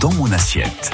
dans mon assiette.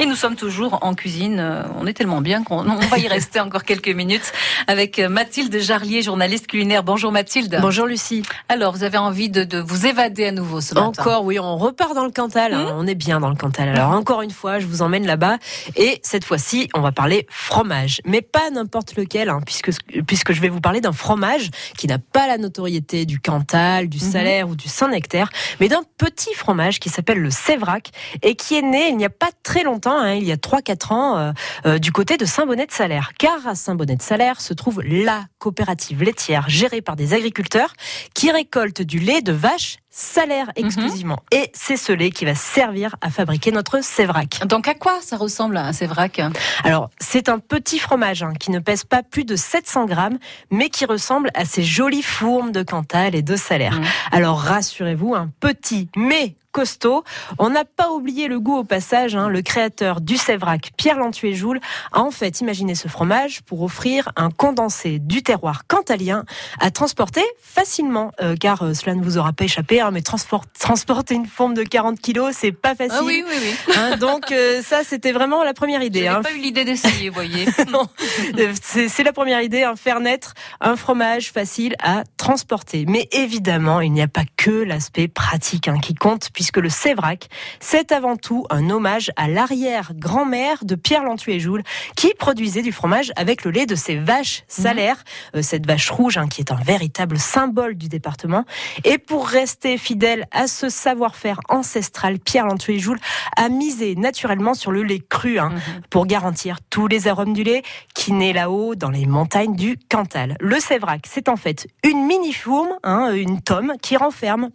Et nous sommes toujours en cuisine. Euh, on est tellement bien qu'on va y rester encore quelques minutes avec Mathilde Jarlier, journaliste culinaire. Bonjour Mathilde. Bonjour Lucie. Alors, vous avez envie de, vous évader à nouveau ce matin Encore, oui, on repart dans le Cantal. Hmm on est bien dans le Cantal. Alors, encore une fois, je vous emmène là-bas. Et cette fois-ci, on va parler fromage. Mais pas n'importe lequel, hein, puisque, puisque je vais vous parler d'un fromage qui n'a pas la notoriété du Cantal, du mhm. Salaire ou du Saint-Nectaire, mais d'un petit fromage qui s'appelle le Sévrac et qui est né il n'y a pas très longtemps Hein, il y a 3-4 ans, euh, euh, du côté de Saint-Bonnet-de-Salaire. Car à Saint-Bonnet-de-Salaire se trouve la coopérative laitière gérée par des agriculteurs qui récoltent du lait de vache salaire mhm. exclusivement. Et c'est ce lait qui va servir à fabriquer notre sévrac. Donc à quoi ça ressemble un sévrac? Alors c'est un petit fromage hein, qui ne pèse pas plus de 700 grammes, mais qui ressemble à ces jolies fourmes de Cantal et de salaire. Mhm. Alors rassurez-vous, un petit mais costaud. On n'a pas oublié le goût au passage. Hein. Le créateur du Sévrac, Pierre Lantuet-Joule, a en fait imaginé ce fromage pour offrir un condensé du terroir cantalien à transporter facilement, euh, car euh, cela ne vous aura pas échappé. Hein, mais transporter une forme de 40 kilos, c'est pas facile. Ah oui, oui, oui. Hein, donc euh, ça, c'était vraiment la première idée. J'ai pas eu l'idée d'essayer, voyez. c'est la première idée, faire naître un fromage facile à transporter. Mais évidemment, il n'y a pas que l'aspect pratique qui compte, puisque le Sévrac, c'est avant tout un hommage à l'arrière-grand-mère de Pierre Lantuet-Joule, qui produisait du fromage avec le lait de ses vaches salaires, mhm. euh, cette vache rouge hein, qui est un véritable symbole du département. Et pour rester fidèle à ce savoir-faire ancestral, Pierre Lantuet-Joule a misé naturellement sur le lait cru hein, mhm. pour garantir tous les arômes du lait qui naît là-haut dans les montagnes du Cantal. Le Sévrac, c'est en fait une mini-fourme, hein, une tome qui renferme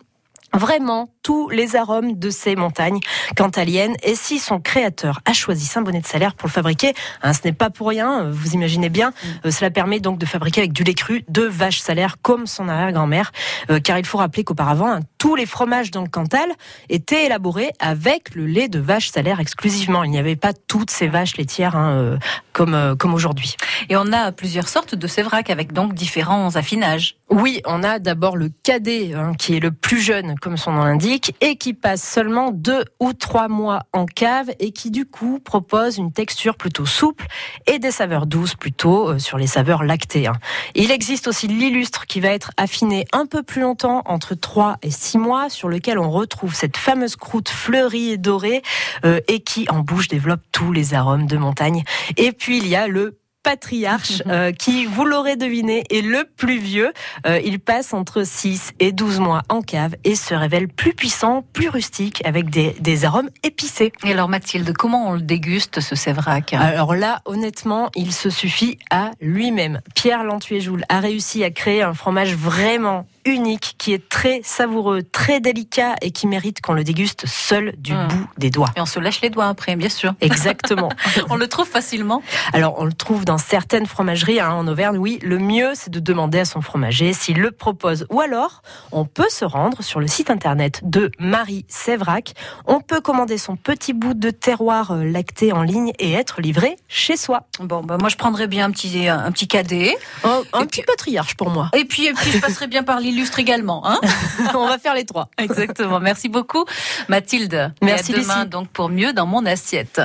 vraiment tous les arômes de ces montagnes cantaliennes. Et si son créateur a choisi Saint-Bonnet-de-Salaire pour le fabriquer, hein, ce n'est pas pour rien, vous imaginez bien, mm. euh, cela permet donc de fabriquer avec du lait cru de vaches salaires comme son arrière-grand-mère, euh, car il faut rappeler qu'auparavant, hein, tous les fromages dans le Cantal étaient élaborés avec le lait de vache salaire exclusivement. Il n'y avait pas toutes ces vaches laitières hein, euh, comme, comme aujourd'hui. Et on a plusieurs sortes de sévrac avec donc différents affinages. Oui, on a d'abord le cadet, qui est le plus jeune, comme son nom l'indique et qui passe seulement deux ou trois mois en cave et qui du coup propose une texture plutôt souple et des saveurs douces plutôt euh, sur les saveurs lactées. Hein. Il existe aussi l'illustre qui va être affiné un peu plus longtemps entre 3 et 6 mois sur lequel on retrouve cette fameuse croûte fleurie et dorée euh, et qui en bouche développe tous les arômes de montagne. Et puis il y a le patriarche euh, qui, vous l'aurez deviné, est le plus vieux. Euh, il passe entre 6 et 12 mois en cave et se révèle plus puissant, plus rustique, avec des, des arômes épicés. Et alors Mathilde, comment on le déguste ce Sévrac? Alors là, honnêtement, il se suffit à lui-même. Pierre Lantuet-Joule a réussi à créer un fromage vraiment unique, qui est très savoureux, très délicat et qui mérite qu'on le déguste seul du hmm. bout des doigts. Et on se lâche les doigts après, bien sûr. Exactement. on le trouve facilement Alors, on le trouve dans certaines fromageries hein, en Auvergne, oui. Le mieux, c'est de demander à son fromager s'il le propose. Ou alors, on peut se rendre sur le site internet de Marie Sévrac. On peut commander son petit bout de terroir euh, lacté en ligne et être livré chez soi. Bon, bah moi, je prendrais bien un petit, un petit cadet. un petit patriarche pour moi. Et puis, et puis je passerai bien par l'île illustre également. Hein On va faire les trois. Exactement. Merci beaucoup, Mathilde. Merci. Et à demain donc pour mieux dans mon assiette.